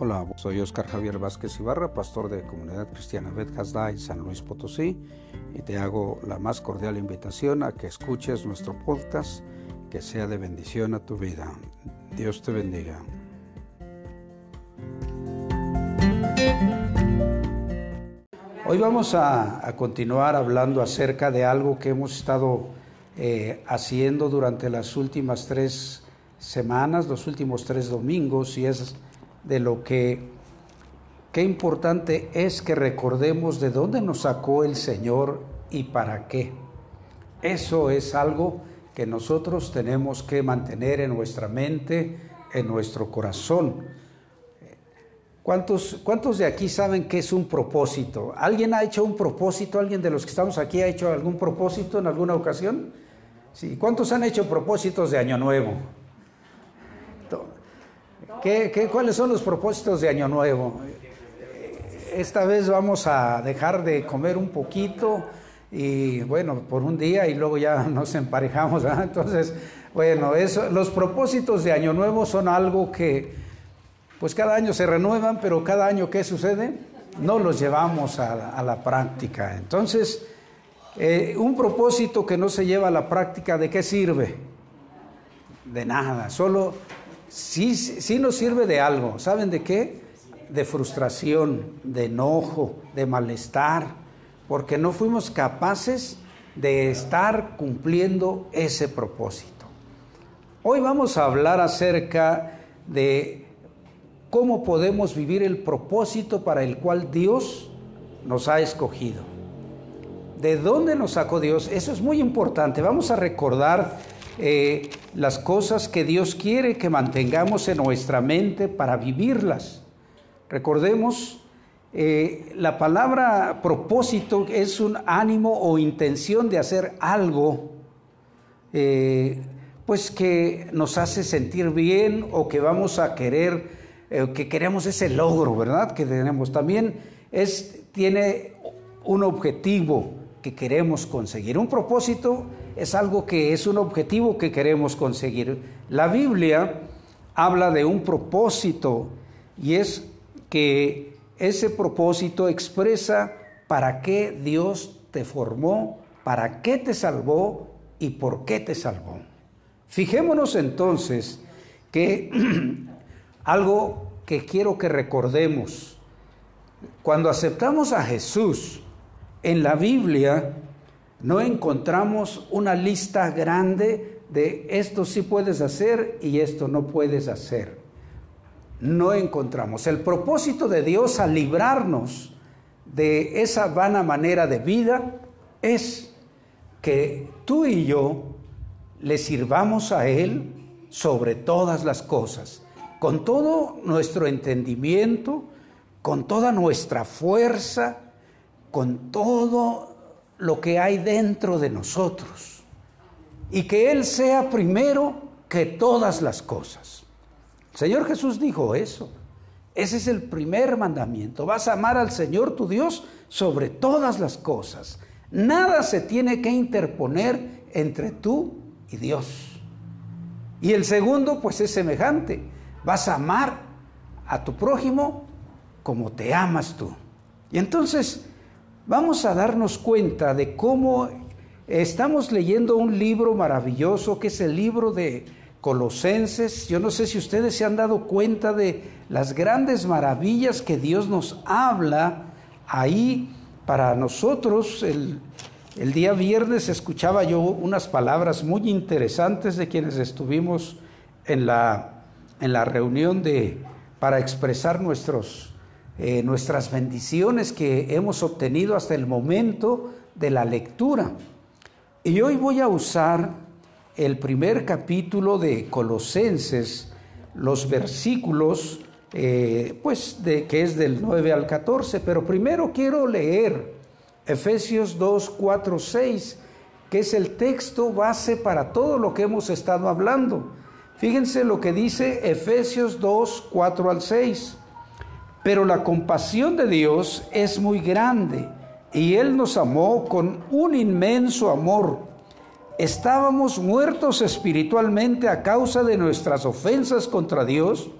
Hola, soy Oscar Javier Vázquez Ibarra, pastor de Comunidad Cristiana Bet en San Luis Potosí, y te hago la más cordial invitación a que escuches nuestro podcast, que sea de bendición a tu vida. Dios te bendiga. Hoy vamos a, continuar hablando acerca de algo que hemos estado eh, haciendo durante las últimas tres semanas, los últimos tres domingos, y es de lo que qué importante es que recordemos de dónde nos sacó el Señor y para qué. Eso es algo que nosotros tenemos que mantener en nuestra mente, en nuestro corazón. ¿Cuántos, ¿Cuántos de aquí saben qué es un propósito? ¿Alguien ha hecho un propósito? ¿Alguien de los que estamos aquí ha hecho algún propósito en alguna ocasión? Sí. ¿Cuántos han hecho propósitos de Año Nuevo? ¿Qué, cuáles son los propósitos de Año Nuevo? Esta vez vamos a dejar de comer un poquito y bueno, por un día y luego ya nos emparejamos. Entonces, bueno, eso, los propósitos de Año Nuevo son algo que pues cada año se renuevan, pero cada año ¿qué sucede? No los llevamos a, la práctica. Entonces, eh, un propósito que no se lleva a la práctica, ¿de qué sirve? De nada, solo sí, sí nos sirve de algo. ¿Saben de qué? De frustración, de enojo, de malestar, porque no fuimos capaces de estar cumpliendo ese propósito. Hoy vamos a hablar acerca de cómo podemos vivir el propósito para el cual Dios nos ha escogido. ¿De dónde nos sacó Dios? Eso es muy importante. Vamos a recordar eh, las cosas que Dios quiere que mantengamos en nuestra mente para vivirlas. Recordemos, eh, la palabra propósito es un ánimo o intención de hacer algo, eh, pues que nos hace sentir bien o que vamos a querer, que queremos ese logro, ¿verdad? Que tenemos. También es, tiene un objetivo que queremos conseguir. Un propósito es algo que es un objetivo que queremos conseguir. La Biblia habla de un propósito y es que ese propósito expresa para qué Dios te formó, para qué te salvó y por qué te salvó. Fijémonos entonces que algo que quiero que recordemos, cuando aceptamos a Jesús en la Biblia, no encontramos una lista grande de esto sí puedes hacer y esto no puedes hacer. No encontramos. El propósito de Dios al librarnos de esa vana manera de vida es que tú y yo le sirvamos a Él sobre todas las cosas, con todo nuestro entendimiento, con toda nuestra fuerza, con todo lo que hay dentro de nosotros y que Él sea primero que todas las cosas. El Señor Jesús dijo eso. Ese es el primer mandamiento. Vas a amar al Señor tu Dios sobre todas las cosas. Nada se tiene que interponer entre tú y Dios. Y el segundo, pues es semejante. Vas a amar a tu prójimo como te amas tú. Y entonces vamos a darnos cuenta de cómo estamos leyendo un libro maravilloso que es el libro de Colosenses. Yo no sé si ustedes se han dado cuenta de las grandes maravillas que Dios nos habla ahí para nosotros. El, día viernes escuchaba yo unas palabras muy interesantes de quienes estuvimos en la, en la reunión de, para expresar nuestros eh, nuestras bendiciones que hemos obtenido hasta el momento de la lectura. Y hoy voy a usar el primer capítulo de Colosenses, los versículos, eh, pues de, que es del 9 al 14, pero primero quiero leer Efesios 2, 4, 6, que es el texto base para todo lo que hemos estado hablando. Fíjense lo que dice Efesios 2, 4 al 6. Pero la compasión de Dios es muy grande y Él nos amó con un inmenso amor. Estábamos muertos espiritualmente a causa de nuestras ofensas contra Dios,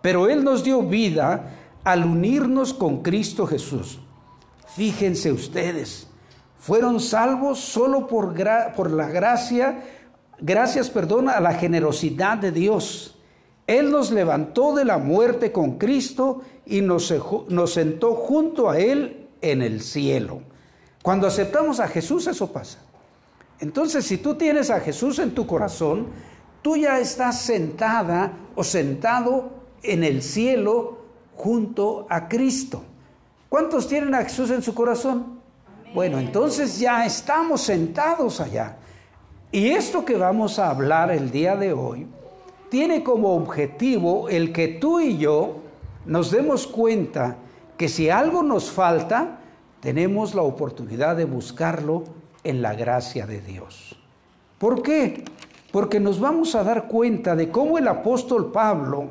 pero Él nos dio vida al unirnos con Cristo Jesús. Fíjense ustedes, fueron salvos solo por, por la gracia, gracias, perdón, a la generosidad de Dios. Él nos levantó de la muerte con Cristo y nos, nos sentó junto a Él en el cielo. Cuando aceptamos a Jesús eso pasa. Entonces, si tú tienes a Jesús en tu corazón, tú ya estás sentada o sentado en el cielo junto a Cristo. ¿Cuántos tienen a Jesús en su corazón? Bueno, entonces ya estamos sentados allá. Y esto que vamos a hablar el día de hoy tiene como objetivo el que tú y yo nos demos cuenta que si algo nos falta, tenemos la oportunidad de buscarlo en la gracia de Dios. ¿Por qué? Porque nos vamos a dar cuenta de cómo el apóstol Pablo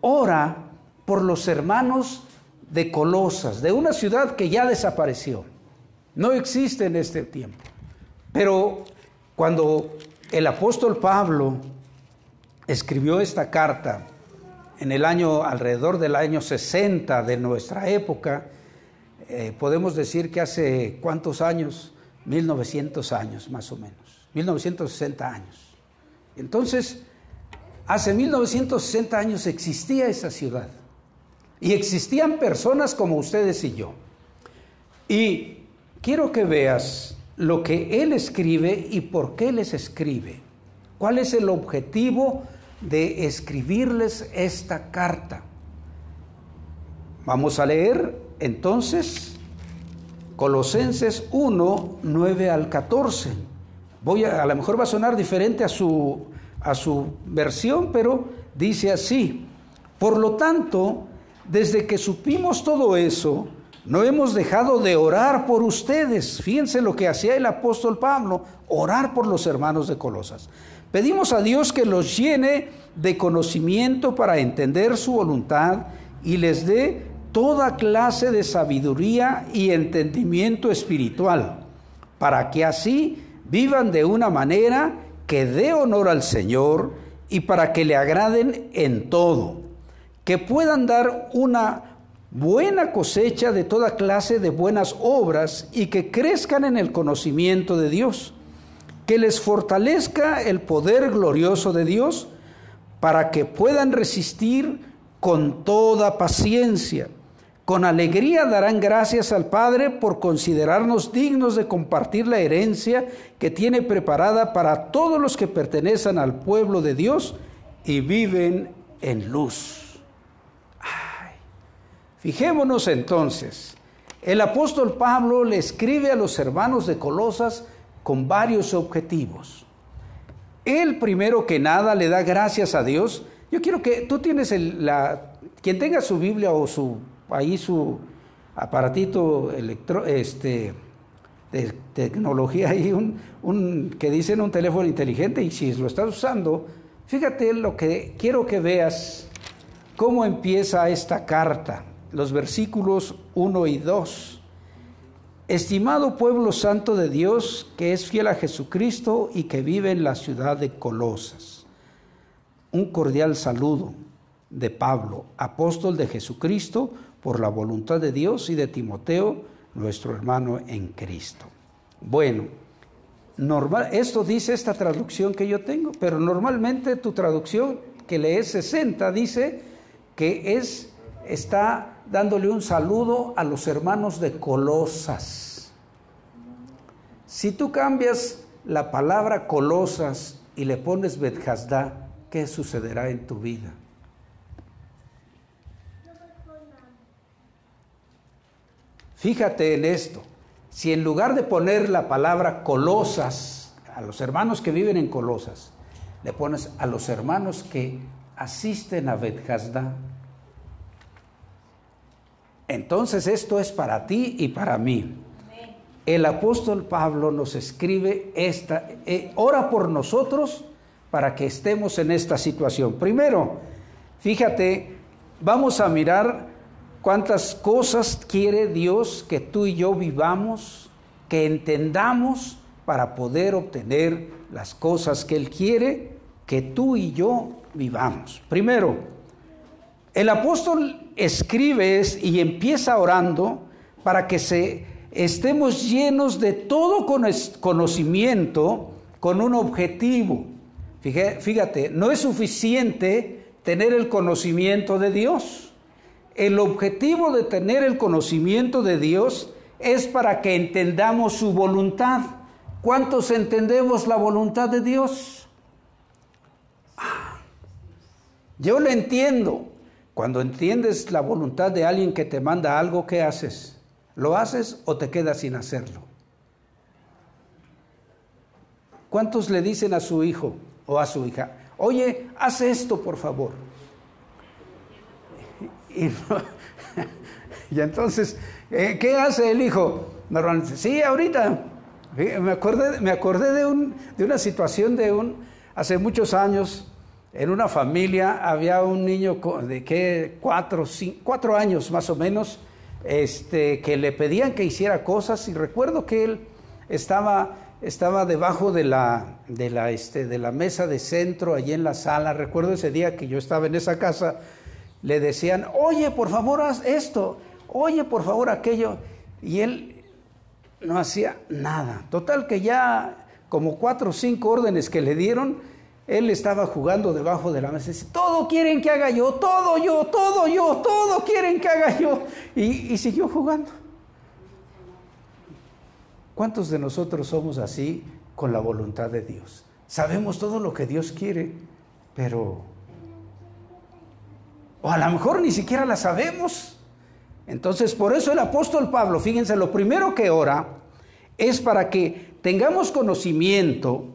ora por los hermanos de Colosas, de una ciudad que ya desapareció. No existe en este tiempo. Pero cuando el apóstol Pablo escribió esta carta en el año alrededor del año 60 de nuestra época, eh, podemos decir que hace cuántos años, 1900 años más o menos, 1960 años. Entonces, hace 1960 años existía esa ciudad y existían personas como ustedes y yo. Y quiero que veas lo que él escribe y por qué les escribe. ¿Cuál es el objetivo de escribirles esta carta? Vamos a leer entonces, Colosenses 1, 9 al 14. Voy a, a lo mejor va a sonar diferente a su, a su versión, pero dice así. Por lo tanto, desde que supimos todo eso, no hemos dejado de orar por ustedes. Fíjense lo que hacía el apóstol Pablo, orar por los hermanos de Colosas. Pedimos a Dios que los llene de conocimiento para entender su voluntad y les dé toda clase de sabiduría y entendimiento espiritual, para que así vivan de una manera que dé honor al Señor y para que le agraden en todo, que puedan dar una buena cosecha de toda clase de buenas obras y que crezcan en el conocimiento de Dios, que les fortalezca el poder glorioso de Dios para que puedan resistir con toda paciencia. Con alegría darán gracias al Padre por considerarnos dignos de compartir la herencia que tiene preparada para todos los que pertenecen al pueblo de Dios y viven en luz. Fijémonos entonces, el apóstol Pablo le escribe a los hermanos de Colosas con varios objetivos. Él primero que nada le da gracias a Dios. Yo quiero que tú tienes la, quien tenga su Biblia o su ahí su aparatito electro, este, de tecnología, ahí un, un, que dicen un teléfono inteligente y si lo estás usando, fíjate lo que quiero que veas, cómo empieza esta carta, los versículos 1 y 2. Estimado pueblo santo de Dios, que es fiel a Jesucristo y que vive en la ciudad de Colosas. Un cordial saludo de Pablo, apóstol de Jesucristo, por la voluntad de Dios y de Timoteo, nuestro hermano en Cristo. Bueno, normal, esto dice esta traducción que yo tengo, pero normalmente tu traducción que lees 60 dice que es está dándole un saludo a los hermanos de Colosas. Si tú cambias la palabra Colosas y le pones Bethesda, ¿qué sucederá en tu vida? Fíjate en esto. Si en lugar de poner la palabra colosas a los hermanos que viven en Colosas, le pones a los hermanos que asisten a Bethesda, entonces esto es para ti y para mí. El apóstol Pablo nos escribe esta, eh, ora por nosotros para que estemos en esta situación. Primero, fíjate, vamos a mirar cuántas cosas quiere Dios que tú y yo vivamos, que entendamos para poder obtener las cosas que Él quiere que tú y yo vivamos. Primero, El apóstol escribe y empieza orando para que se, estemos llenos de todo conocimiento con un objetivo. Fíjate, no es suficiente tener el conocimiento de Dios. El objetivo de tener el conocimiento de Dios es para que entendamos su voluntad. ¿Cuántos entendemos la voluntad de Dios? Ah, yo lo entiendo. Cuando entiendes la voluntad de alguien que te manda algo, ¿qué haces? ¿Lo haces o te quedas sin hacerlo? ¿Cuántos le dicen a su hijo o a su hija, oye, haz esto por favor? Y, entonces, eh, ¿qué hace el hijo? Normalmente, sí, ahorita. Me acordé, me acordé de, un, de una situación de un, hace muchos años, en una familia había un niño de que cuatro, cuatro años más o menos, este, que le pedían que hiciera cosas y recuerdo que él estaba, estaba debajo de la, de, la, este, de la mesa de centro, allí en la sala. Recuerdo ese día que yo estaba en esa casa, le decían, oye, por favor, haz esto, oye, por favor, aquello. Y él no hacía nada. Total que ya como cuatro o cinco órdenes que le dieron, él estaba jugando debajo de la mesa y dice, todo quieren que haga yo, todo yo, todo yo, todo quieren que haga yo. Y, siguió jugando. ¿Cuántos de nosotros somos así con la voluntad de Dios? Sabemos todo lo que Dios quiere, pero... O a lo mejor ni siquiera la sabemos. Entonces, por eso el apóstol Pablo, fíjense, lo primero que ora es para que tengamos conocimiento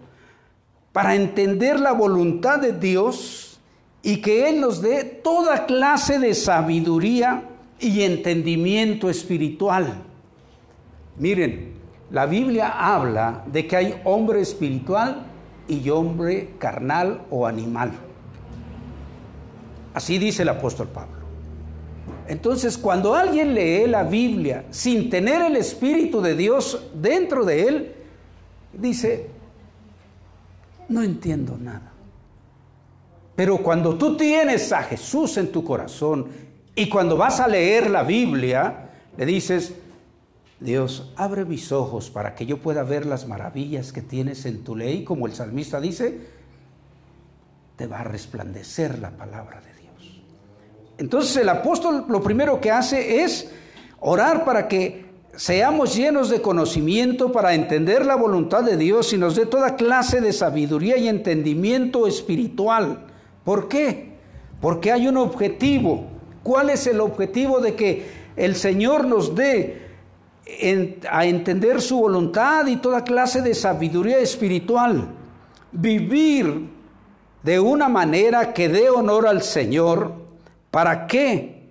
para entender la voluntad de Dios y que Él nos dé toda clase de sabiduría y entendimiento espiritual. Miren, la Biblia habla de que hay hombre espiritual y hombre carnal o animal. Así dice el apóstol Pablo. Entonces, cuando alguien lee la Biblia sin tener el Espíritu de Dios dentro de él, dice, no entiendo nada. Pero cuando tú tienes a Jesús en tu corazón y cuando vas a leer la Biblia, le dices, Dios, abre mis ojos para que yo pueda ver las maravillas que tienes en tu ley, como el salmista dice, te va a resplandecer la palabra de Dios. Entonces el apóstol lo primero que hace es orar para que seamos llenos de conocimiento para entender la voluntad de Dios y nos dé toda clase de sabiduría y entendimiento espiritual. ¿Por qué? Porque hay un objetivo. ¿Cuál es el objetivo de que el Señor nos dé a entender su voluntad y toda clase de sabiduría espiritual? Vivir de una manera que dé honor al Señor. ¿Para qué?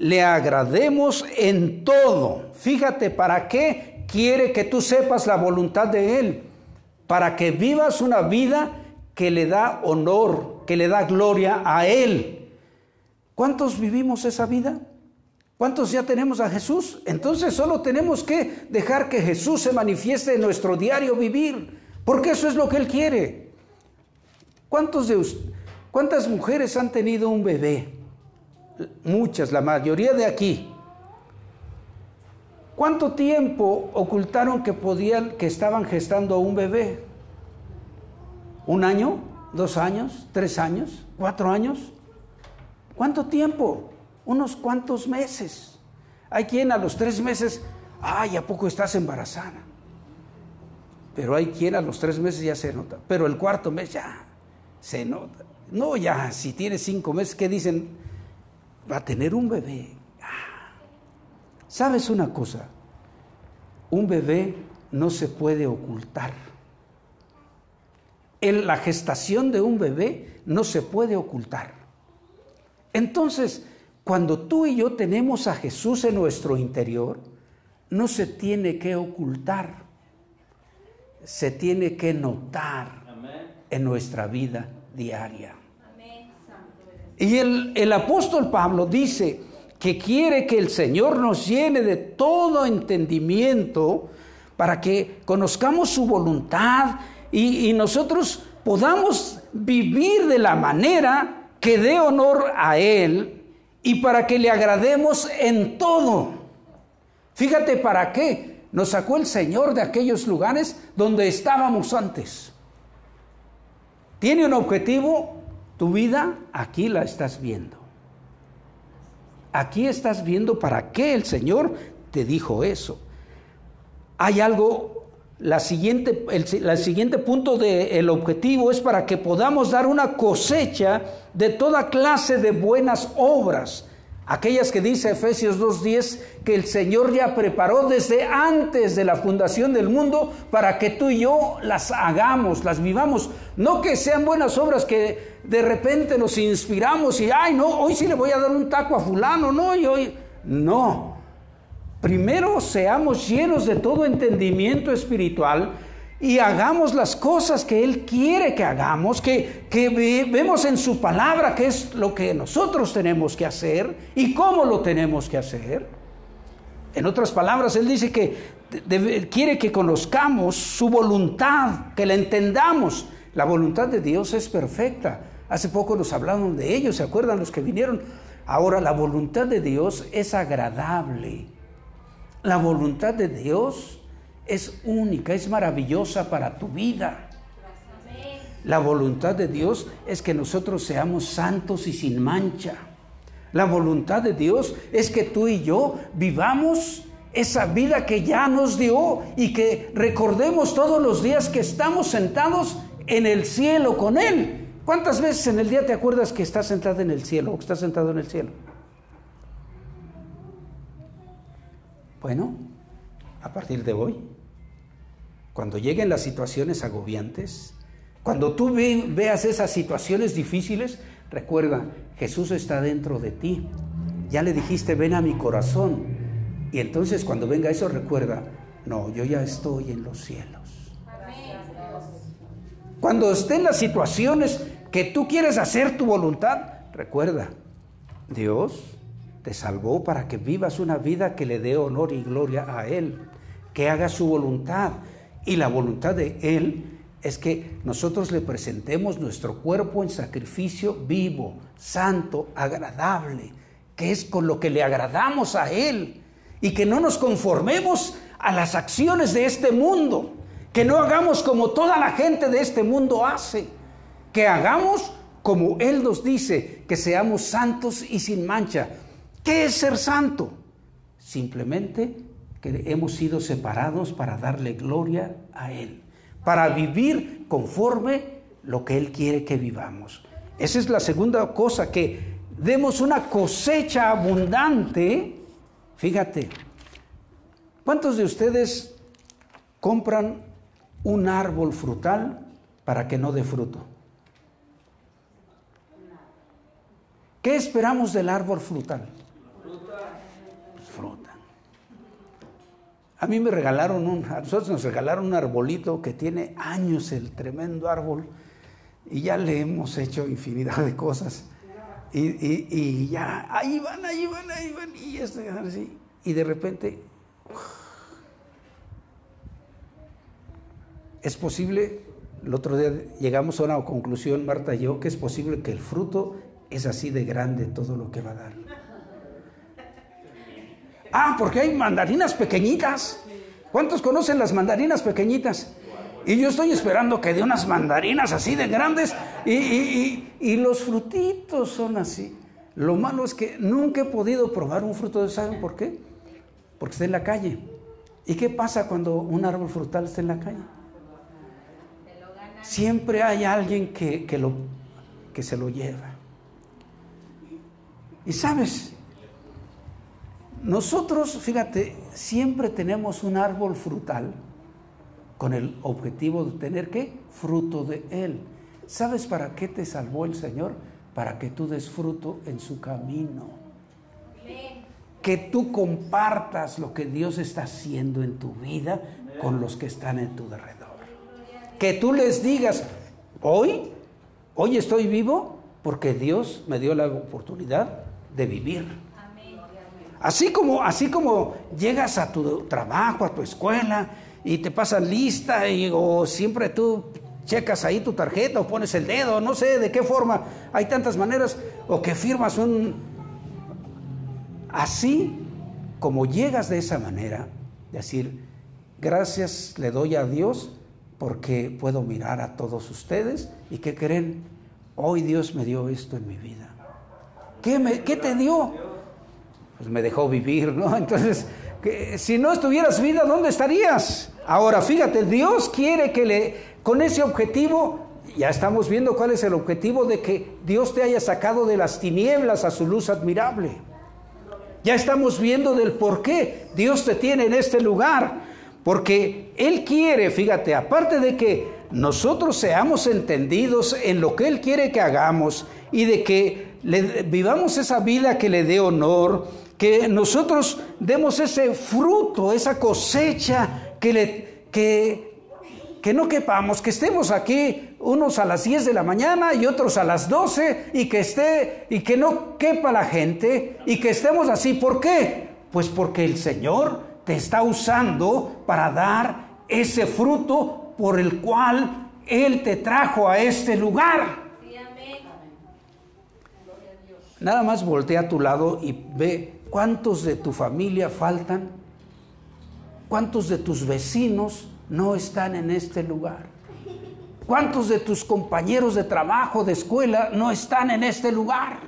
Le agrademos en todo. Fíjate, ¿para qué quiere que tú sepas la voluntad de Él? Para que vivas una vida que le da honor, que le da gloria a Él. ¿Cuántos vivimos esa vida? ¿Cuántos ya tenemos a Jesús? Entonces solo tenemos que dejar que Jesús se manifieste en nuestro diario vivir, porque eso es lo que Él quiere. ¿Cuántos de ¿Cuántas mujeres han tenido un bebé? Muchas, la mayoría de aquí, ¿cuánto tiempo ocultaron que podían, que estaban gestando un bebé? ¿Un año? ¿Dos años? ¿Tres años? ¿Cuatro años? ¿Cuánto tiempo? Unos cuantos meses. Hay quien a los tres meses, ay, ¿a poco estás embarazada? Pero hay quien a los tres meses ya se nota. Pero el cuarto mes ya se nota. No, ya, si tiene cinco meses, ¿qué dicen? Va a tener un bebé. ¿Sabes una cosa? Un bebé no se puede ocultar. En la gestación de un bebé no se puede ocultar. Entonces, cuando tú y yo tenemos a Jesús en nuestro interior, no se tiene que ocultar, se tiene que notar en nuestra vida diaria. Y el, apóstol Pablo dice que quiere que el Señor nos llene de todo entendimiento para que conozcamos su voluntad y, y nosotros podamos vivir de la manera que dé honor a Él y para que le agrademos en todo. Fíjate para qué nos sacó el Señor de aquellos lugares donde estábamos antes. Tiene un objetivo, tu vida aquí la estás viendo. Aquí estás viendo para qué el Señor te dijo eso. Hay algo, la siguiente, el, siguiente punto del objetivo es para que podamos dar una cosecha de toda clase de buenas obras Aquellas que dice Efesios 2.10 que el Señor ya preparó desde antes de la fundación del mundo para que tú y yo las hagamos, las vivamos. No que sean buenas obras que de repente nos inspiramos y, ay, no, hoy sí le voy a dar un taco a fulano, no, y hoy... No. Primero seamos llenos de todo entendimiento espiritual y hagamos las cosas que Él quiere que hagamos, que, que vemos en su palabra que es lo que nosotros tenemos que hacer y cómo lo tenemos que hacer. En otras palabras, Él dice que quiere que conozcamos su voluntad, que la entendamos. La voluntad de Dios es perfecta. Hace poco nos hablaron de ello, ¿se acuerdan los que vinieron? Ahora, la voluntad de Dios es agradable. La voluntad de Dios es única, es maravillosa para tu vida. La voluntad de Dios es que nosotros seamos santos y sin mancha. La voluntad de Dios es que tú y yo vivamos esa vida que ya nos dio y que recordemos todos los días que estamos sentados en el cielo con Él. ¿Cuántas veces en el día te acuerdas que estás sentado en el cielo o que estás sentado en el cielo? Bueno, a partir de hoy cuando lleguen las situaciones agobiantes, cuando tú veas esas situaciones difíciles, recuerda, Jesús está dentro de ti. Ya le dijiste, ven a mi corazón. Y entonces cuando venga eso, recuerda, no, yo ya estoy en los cielos. Cuando estén las situaciones que tú quieres hacer tu voluntad, recuerda, Dios te salvó para que vivas una vida que le dé honor y gloria a Él, que haga su voluntad, y la voluntad de Él es que nosotros le presentemos nuestro cuerpo en sacrificio vivo, santo, agradable, que es con lo que le agradamos a Él. Y que no nos conformemos a las acciones de este mundo, que no hagamos como toda la gente de este mundo hace, que hagamos como Él nos dice, que seamos santos y sin mancha. ¿Qué es ser santo? Simplemente que hemos sido separados para darle gloria a Él, para vivir conforme lo que Él quiere que vivamos. Esa es la segunda cosa, que demos una cosecha abundante. Fíjate, ¿cuántos de ustedes compran un árbol frutal para que no dé fruto? ¿Qué esperamos del árbol frutal? A mí me regalaron un, a nosotros nos regalaron un arbolito que tiene años el tremendo árbol y ya le hemos hecho infinidad de cosas. Y, ya, ahí van, ahí van, ahí van, y esto, así. Y de repente, es posible, el otro día llegamos a una conclusión, Marta y yo, que es posible que el fruto es así de grande todo lo que va a dar. Ah, porque hay mandarinas pequeñitas. ¿Cuántos conocen las mandarinas pequeñitas? Y yo estoy esperando que dé unas mandarinas así de grandes y, los frutitos son así. Lo malo es que nunca he podido probar un fruto de ¿saben por qué? Porque está en la calle. ¿Y qué pasa cuando un árbol frutal está en la calle? Siempre hay alguien que, que, lo, que se lo lleva. Y sabes, nosotros, fíjate, siempre tenemos un árbol frutal con el objetivo de tener qué? Fruto de él. ¿Sabes para qué te salvó el Señor? Para que tú des fruto en su camino. Que tú compartas lo que Dios está haciendo en tu vida con los que están en tu alrededor. Que tú les digas, hoy, hoy estoy vivo porque Dios me dio la oportunidad de vivir. Así como, así como llegas a tu trabajo, a tu escuela y te pasan lista y, o siempre tú checas ahí tu tarjeta o pones el dedo, no sé de qué forma, hay tantas maneras, o que firmas un, así como llegas de esa manera, decir, gracias le doy a Dios porque puedo mirar a todos ustedes y que creen, hoy Dios me dio esto en mi vida. ¿Qué, me, qué te dio? Pues me dejó vivir, ¿no? Entonces, que, si no estuvieras vida, ¿dónde estarías? Ahora, fíjate, Dios quiere que le, con ese objetivo, ya estamos viendo cuál es el objetivo de que Dios te haya sacado de las tinieblas a su luz admirable. Ya estamos viendo del por qué Dios te tiene en este lugar. Porque Él quiere, fíjate, aparte de que nosotros seamos entendidos en lo que Él quiere que hagamos y de que vivamos esa vida que le dé honor, que nosotros demos ese fruto, esa cosecha, que, le, que, que no quepamos, que estemos aquí unos a las 10 de la mañana y otros a las 12 y que esté y que no quepa la gente y que estemos así. ¿Por qué? Pues porque el Señor te está usando para dar ese fruto por el cual Él te trajo a este lugar. Nada más voltea a tu lado y ve cuántos de tu familia faltan, cuántos de tus vecinos no están en este lugar, cuántos de tus compañeros de trabajo, de escuela, no están en este lugar.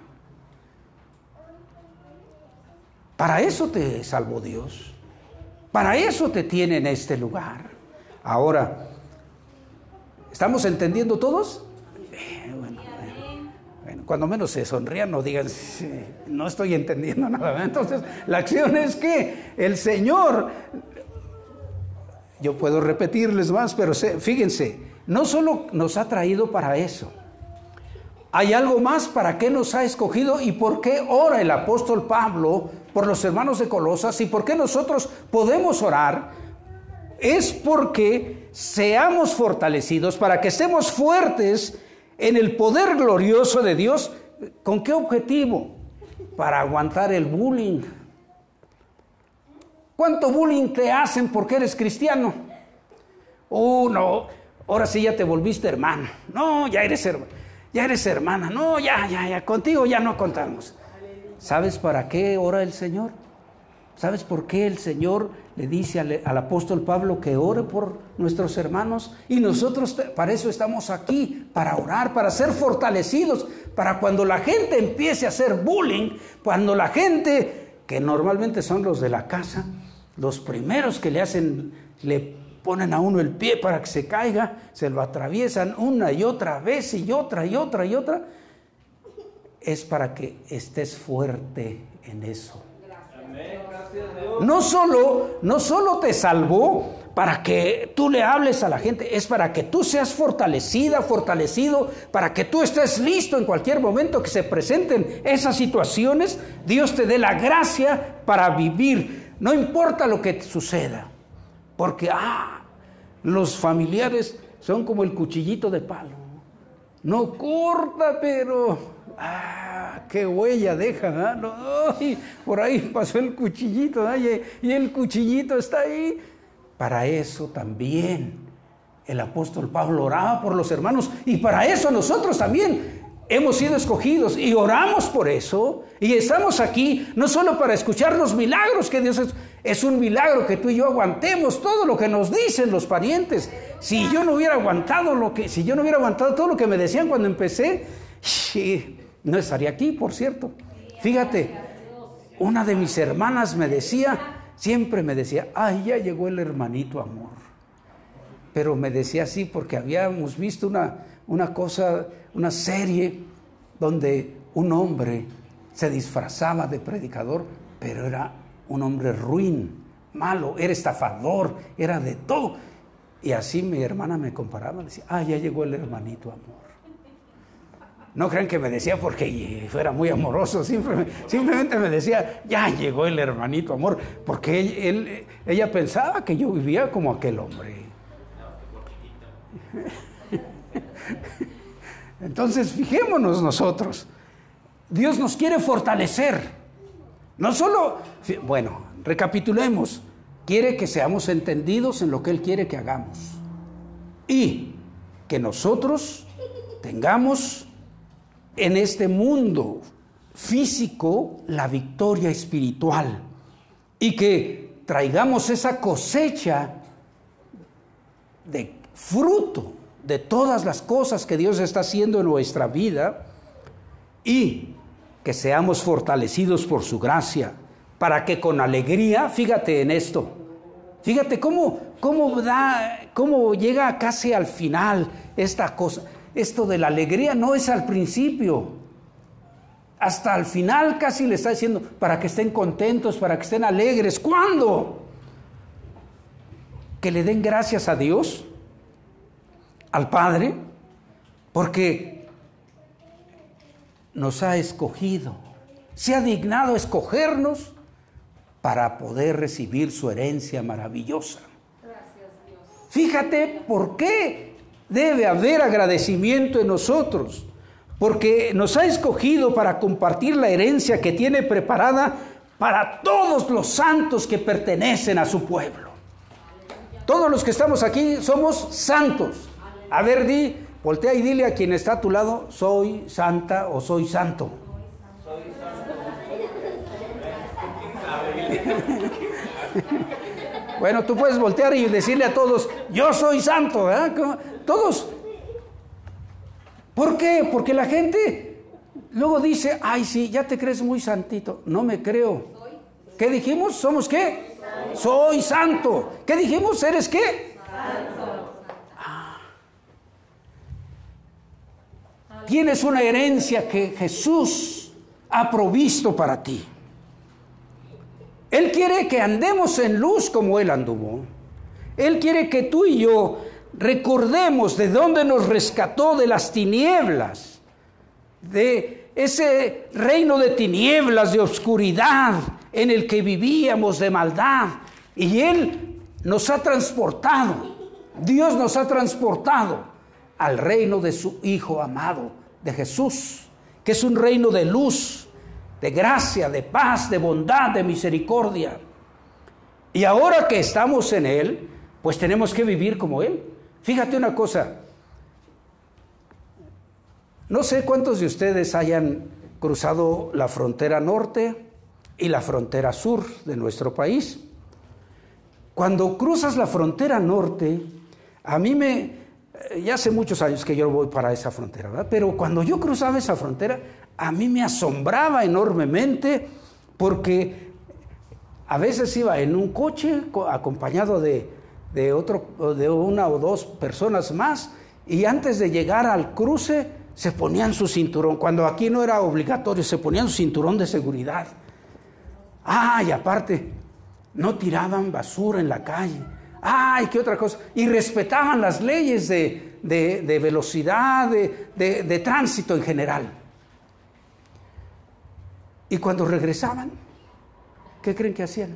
Para eso te salvó Dios. Para eso te tiene en este lugar. Ahora, ¿estamos entendiendo todos? Cuando menos se sonrían, no digan, no estoy entendiendo nada. Entonces, la acción es que el Señor, yo puedo repetirles más, pero fíjense, no solo nos ha traído para eso, hay algo más para qué nos ha escogido y por qué ora el apóstol Pablo por los hermanos de Colosas y por qué nosotros podemos orar. Es porque seamos fortalecidos, para que estemos fuertes en el poder glorioso de Dios. ¿Con qué objetivo? Para aguantar el bullying. ¿Cuánto bullying te hacen porque eres cristiano? Oh, no, ahora sí ya te volviste hermano. No, ya eres hermano ya eres hermana, no, ya, ya, ya, contigo ya no contamos. ¿Sabes para qué ora el Señor? ¿Sabes por qué el Señor le dice al, apóstol Pablo que ore por nuestros hermanos? Y nosotros para eso estamos aquí, para orar, para ser fortalecidos, para cuando la gente empiece a hacer bullying, cuando la gente, que normalmente son los de la casa, los primeros que le hacen, le ponen a uno el pie para que se caiga, se lo atraviesan una y otra vez y otra y otra y otra, es para que estés fuerte en eso. No solo, no solo te salvó para que tú le hables a la gente, es para que tú seas fortalecida, fortalecido, para que tú estés listo en cualquier momento que se presenten esas situaciones, Dios te dé la gracia para vivir, no importa lo que suceda. Porque, ah, los familiares son como el cuchillito de palo. No corta, pero, ah, qué huella deja. ¿ah? por ahí pasó el cuchillito, y el cuchillito está ahí. Para eso también el apóstol Pablo oraba por los hermanos y para eso nosotros también hemos sido escogidos y oramos por eso y estamos aquí no solo para escuchar los milagros que Dios es, es un milagro que tú y yo aguantemos todo lo que nos dicen los parientes. Si yo no hubiera aguantado lo que si yo no hubiera aguantado todo lo que me decían cuando empecé, no estaría aquí, por cierto. Fíjate, una de mis hermanas me decía, siempre me decía, "Ay, ya llegó el hermanito amor." Pero me decía así porque habíamos visto una una cosa, una serie donde un hombre se disfrazaba de predicador, pero era un hombre ruin, malo, era estafador, era de todo. Y así mi hermana me comparaba, decía, ah, ya llegó el hermanito amor. No crean que me decía porque fuera muy amoroso, simplemente, me decía, ya llegó el hermanito amor, porque ella pensaba que yo vivía como aquel hombre. Entonces, fijémonos nosotros. Dios nos quiere fortalecer. No solo, bueno, recapitulemos. Quiere que seamos entendidos en lo que Él quiere que hagamos. Y que nosotros tengamos en este mundo físico la victoria espiritual y que traigamos esa cosecha de fruto de todas las cosas que Dios está haciendo en nuestra vida y que seamos fortalecidos por su gracia, para que con alegría, fíjate en esto, fíjate cómo, cómo, da, cómo llega casi al final esta cosa. Esto de la alegría no es al principio, hasta al final casi le está diciendo, para que estén contentos, para que estén alegres. ¿Cuándo? Que le den gracias a Dios, al Padre, porque nos ha escogido, se ha dignado escogernos para poder recibir su herencia maravillosa. Fíjate por qué debe haber agradecimiento en nosotros, porque nos ha escogido para compartir la herencia que tiene preparada para todos los santos que pertenecen a su pueblo. Todos los que estamos aquí somos santos. A ver, di, Voltea y dile a quien está a tu lado, soy santa o soy santo. bueno, tú puedes voltear y decirle a todos, yo soy santo, ¿verdad? Todos. ¿Por qué? Porque la gente luego dice, ay, sí, ya te crees muy santito. No me creo. ¿Qué dijimos? ¿Somos qué? Soy santo. ¿Qué dijimos? ¿Eres qué? Santo. Tienes una herencia que Jesús ha provisto para ti. Él quiere que andemos en luz como Él anduvo. Él quiere que tú y yo recordemos de dónde nos rescató de las tinieblas, de ese reino de tinieblas, de oscuridad en el que vivíamos, de maldad. Y Él nos ha transportado, Dios nos ha transportado al reino de su Hijo amado, de Jesús, que es un reino de luz, de gracia, de paz, de bondad, de misericordia. Y ahora que estamos en Él, pues tenemos que vivir como Él. Fíjate una cosa, no sé cuántos de ustedes hayan cruzado la frontera norte y la frontera sur de nuestro país. Cuando cruzas la frontera norte, a mí me, eh, ya hace muchos años que yo voy para esa frontera, ¿verdad? Pero cuando yo cruzaba esa frontera, a mí me asombraba enormemente porque a veces iba en un coche acompañado de, de, otro, de una o dos personas más y antes de llegar al cruce se ponían su cinturón. Cuando aquí no era obligatorio, se ponían su cinturón de seguridad. Ah, y aparte, no tiraban basura en la calle ay, qué otra cosa. Y respetaban las leyes de, velocidad, de, tránsito en general. Y cuando regresaban, ¿qué creen que hacían?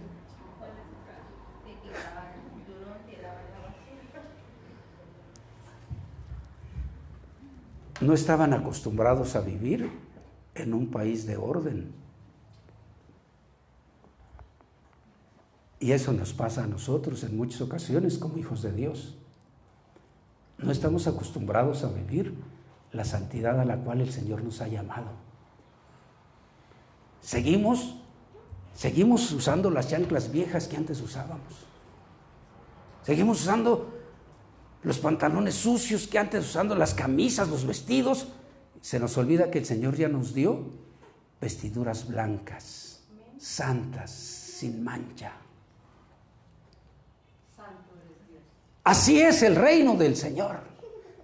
No estaban acostumbrados a vivir en un país de orden. Y eso nos pasa a nosotros en muchas ocasiones como hijos de Dios. No estamos acostumbrados a vivir la santidad a la cual el Señor nos ha llamado. Seguimos, seguimos usando las chanclas viejas que antes usábamos. Seguimos usando los pantalones sucios que antes usando las camisas, los vestidos. Se nos olvida que el Señor ya nos dio vestiduras blancas, santas, sin mancha. Así es el reino del Señor.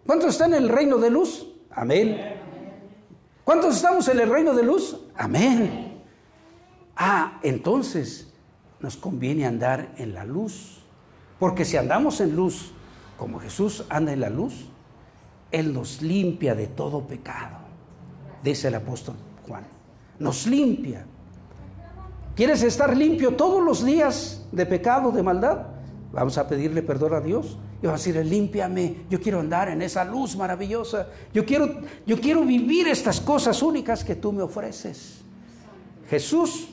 ¿Cuántos están en el reino de luz? Amén. ¿Cuántos estamos en el reino de luz? Amén. Ah, entonces nos conviene andar en la luz. Porque si andamos en luz, como Jesús anda en la luz, Él nos limpia de todo pecado, dice el apóstol Juan. Nos limpia. ¿Quieres estar limpio todos los días de pecado, de maldad? Vamos a pedirle perdón a Dios. Y vamos a decirle, límpiame, yo quiero andar en esa luz maravillosa. Yo quiero, yo quiero vivir estas cosas únicas que tú me ofreces. Jesús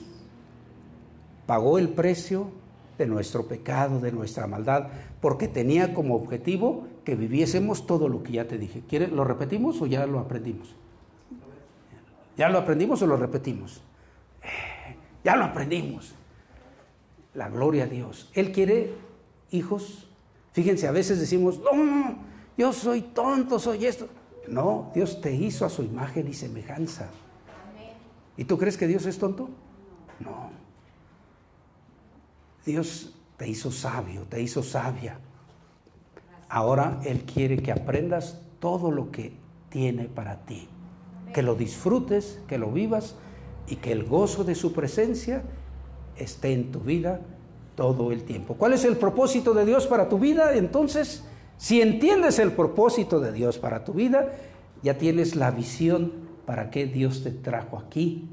pagó el precio de nuestro pecado, de nuestra maldad, porque tenía como objetivo que viviésemos todo lo que ya te dije. ¿Lo repetimos o ya lo aprendimos? ¿Ya lo aprendimos o lo repetimos? Eh, ya lo aprendimos. La gloria a Dios. Él quiere hijos. Fíjense, a veces decimos, no, yo soy tonto, soy esto. No, Dios te hizo a su imagen y semejanza. ¿Y tú crees que Dios es tonto? No. Dios te hizo sabio, te hizo sabia. Ahora Él quiere que aprendas todo lo que tiene para ti. Que lo disfrutes, que lo vivas y que el gozo de su presencia esté en tu vida todo el tiempo. ¿Cuál es el propósito de Dios para tu vida? Entonces, si entiendes el propósito de Dios para tu vida, ya tienes la visión para qué Dios te trajo aquí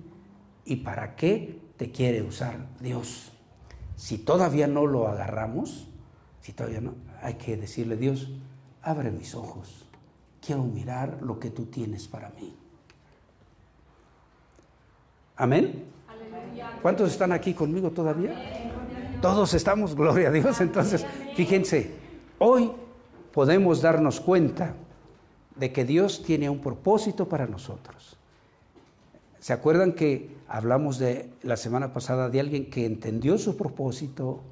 y para qué te quiere usar Dios. Si todavía no lo agarramos, si todavía no, hay que decirle, Dios, abre mis ojos, quiero mirar lo que tú tienes para mí. Amén. ¿Cuántos están aquí conmigo todavía? Todos estamos, gloria a Dios. Entonces, fíjense, hoy podemos darnos cuenta de que Dios tiene un propósito para nosotros. ¿Se acuerdan que hablamos de la semana pasada de alguien que entendió su propósito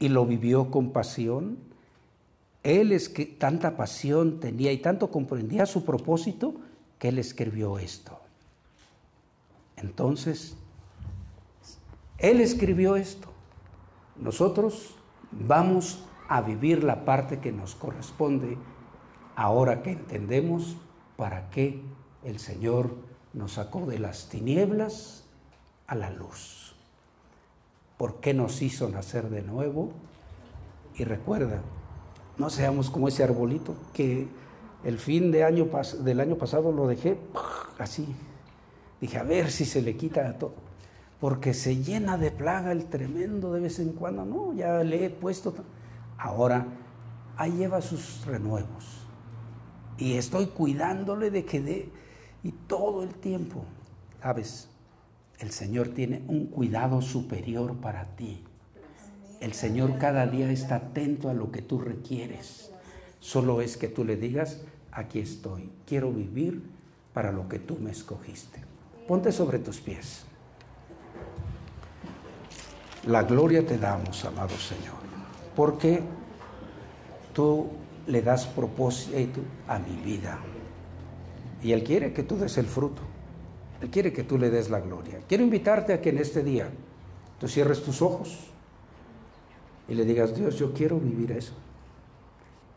y lo vivió con pasión? Él es que tanta pasión tenía y tanto comprendía su propósito que él escribió esto. Entonces, él escribió esto. Nosotros vamos a vivir la parte que nos corresponde ahora que entendemos para qué el Señor nos sacó de las tinieblas a la luz. ¿Por qué nos hizo nacer de nuevo? Y recuerda, no seamos como ese arbolito que el fin de año del año pasado lo dejé así. Dije, a ver si se le quita todo. Porque se llena de plaga el tremendo de vez en cuando. No, ya le he puesto. Ahora, ahí lleva sus renuevos. Y estoy cuidándole de que dé. Y todo el tiempo, ¿sabes? El Señor tiene un cuidado superior para ti. El Señor cada día está atento a lo que tú requieres. Solo es que tú le digas, aquí estoy, quiero vivir para lo que tú me escogiste. Ponte sobre tus pies. La gloria te damos, amado Señor, porque tú le das propósito a mi vida. Y Él quiere que tú des el fruto. Él quiere que tú le des la gloria. Quiero invitarte a que en este día tú cierres tus ojos y le digas, Dios, yo quiero vivir eso.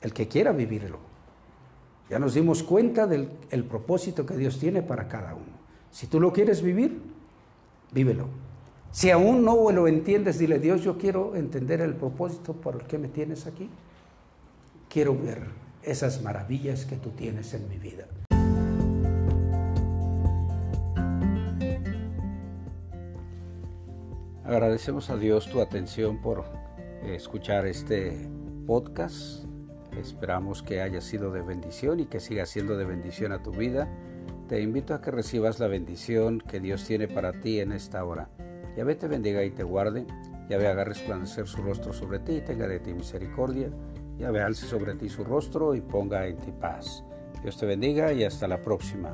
El que quiera vivirlo. Ya nos dimos cuenta del el propósito que Dios tiene para cada uno. Si tú lo quieres vivir, vívelo. Si aún no lo entiendes, dile, Dios, yo quiero entender el propósito por el que me tienes aquí. Quiero ver esas maravillas que tú tienes en mi vida. Agradecemos a Dios tu atención por escuchar este podcast. Esperamos que haya sido de bendición y que siga siendo de bendición a tu vida. Te invito a que recibas la bendición que Dios tiene para ti en esta hora. Yahvé te bendiga y te guarde. Yahvé haga resplandecer su rostro sobre ti y tenga de ti misericordia. Yahvé alce sobre ti su rostro y ponga en ti paz. Dios te bendiga y hasta la próxima.